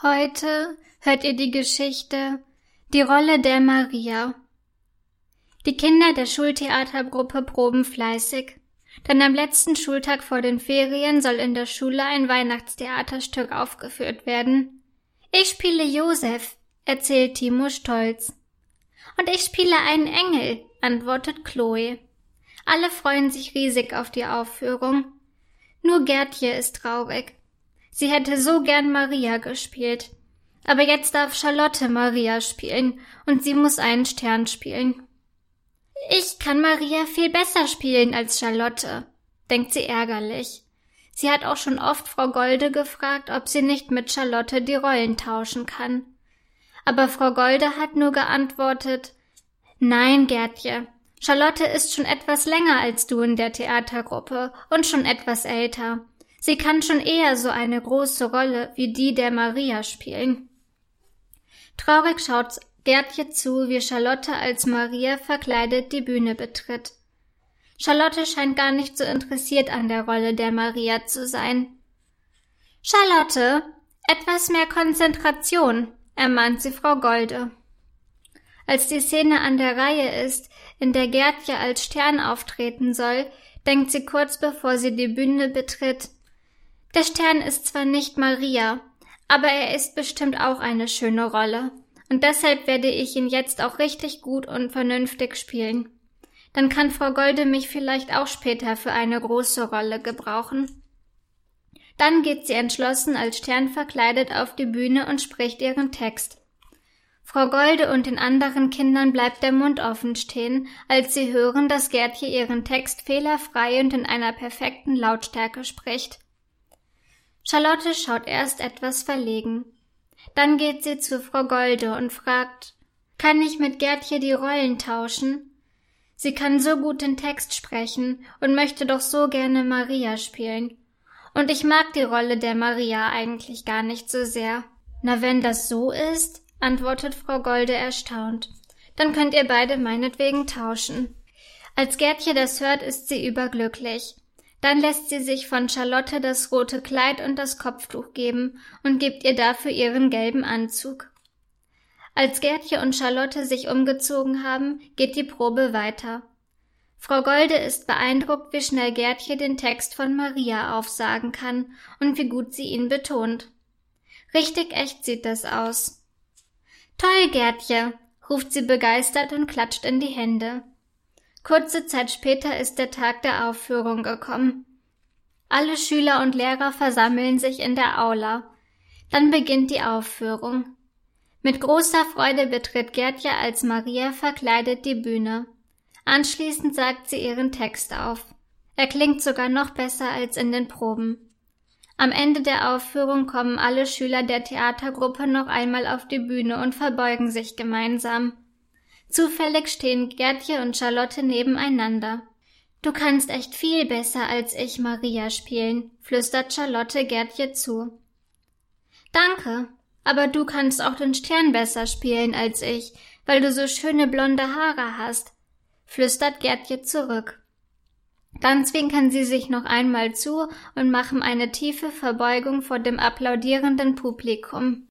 Heute hört ihr die Geschichte Die Rolle der Maria. Die Kinder der Schultheatergruppe proben fleißig, denn am letzten Schultag vor den Ferien soll in der Schule ein Weihnachtstheaterstück aufgeführt werden. Ich spiele Josef, erzählt Timo stolz. Und ich spiele einen Engel, antwortet Chloe. Alle freuen sich riesig auf die Aufführung. Nur Gertje ist traurig. Sie hätte so gern Maria gespielt. Aber jetzt darf Charlotte Maria spielen und sie muss einen Stern spielen. Ich kann Maria viel besser spielen als Charlotte, denkt sie ärgerlich. Sie hat auch schon oft Frau Golde gefragt, ob sie nicht mit Charlotte die Rollen tauschen kann. Aber Frau Golde hat nur geantwortet Nein, Gertje. Charlotte ist schon etwas länger als du in der Theatergruppe und schon etwas älter. Sie kann schon eher so eine große Rolle wie die der Maria spielen. Traurig schaut Gertje zu, wie Charlotte als Maria verkleidet die Bühne betritt. Charlotte scheint gar nicht so interessiert an der Rolle der Maria zu sein. Charlotte, etwas mehr Konzentration, ermahnt sie Frau Golde. Als die Szene an der Reihe ist, in der Gertje als Stern auftreten soll, denkt sie kurz bevor sie die Bühne betritt, der Stern ist zwar nicht Maria, aber er ist bestimmt auch eine schöne Rolle, und deshalb werde ich ihn jetzt auch richtig gut und vernünftig spielen. Dann kann Frau Golde mich vielleicht auch später für eine große Rolle gebrauchen. Dann geht sie entschlossen als Stern verkleidet auf die Bühne und spricht ihren Text. Frau Golde und den anderen Kindern bleibt der Mund offen stehen, als sie hören, dass Gertje ihren Text fehlerfrei und in einer perfekten Lautstärke spricht. Charlotte schaut erst etwas verlegen. Dann geht sie zu Frau Golde und fragt, kann ich mit Gertje die Rollen tauschen? Sie kann so gut den Text sprechen und möchte doch so gerne Maria spielen. Und ich mag die Rolle der Maria eigentlich gar nicht so sehr. Na, wenn das so ist, antwortet Frau Golde erstaunt, dann könnt ihr beide meinetwegen tauschen. Als Gertje das hört, ist sie überglücklich. Dann lässt sie sich von Charlotte das rote Kleid und das Kopftuch geben und gibt ihr dafür ihren gelben Anzug. Als Gertje und Charlotte sich umgezogen haben, geht die Probe weiter. Frau Golde ist beeindruckt, wie schnell Gertje den Text von Maria aufsagen kann und wie gut sie ihn betont. Richtig echt sieht das aus. Toll, Gertje, ruft sie begeistert und klatscht in die Hände. Kurze Zeit später ist der Tag der Aufführung gekommen. Alle Schüler und Lehrer versammeln sich in der Aula. Dann beginnt die Aufführung. Mit großer Freude betritt Gertje als Maria verkleidet die Bühne. Anschließend sagt sie ihren Text auf. Er klingt sogar noch besser als in den Proben. Am Ende der Aufführung kommen alle Schüler der Theatergruppe noch einmal auf die Bühne und verbeugen sich gemeinsam. Zufällig stehen Gertje und Charlotte nebeneinander. Du kannst echt viel besser als ich Maria spielen, flüstert Charlotte Gertje zu. Danke, aber du kannst auch den Stern besser spielen als ich, weil du so schöne blonde Haare hast, flüstert Gertje zurück. Dann zwinkern sie sich noch einmal zu und machen eine tiefe Verbeugung vor dem applaudierenden Publikum.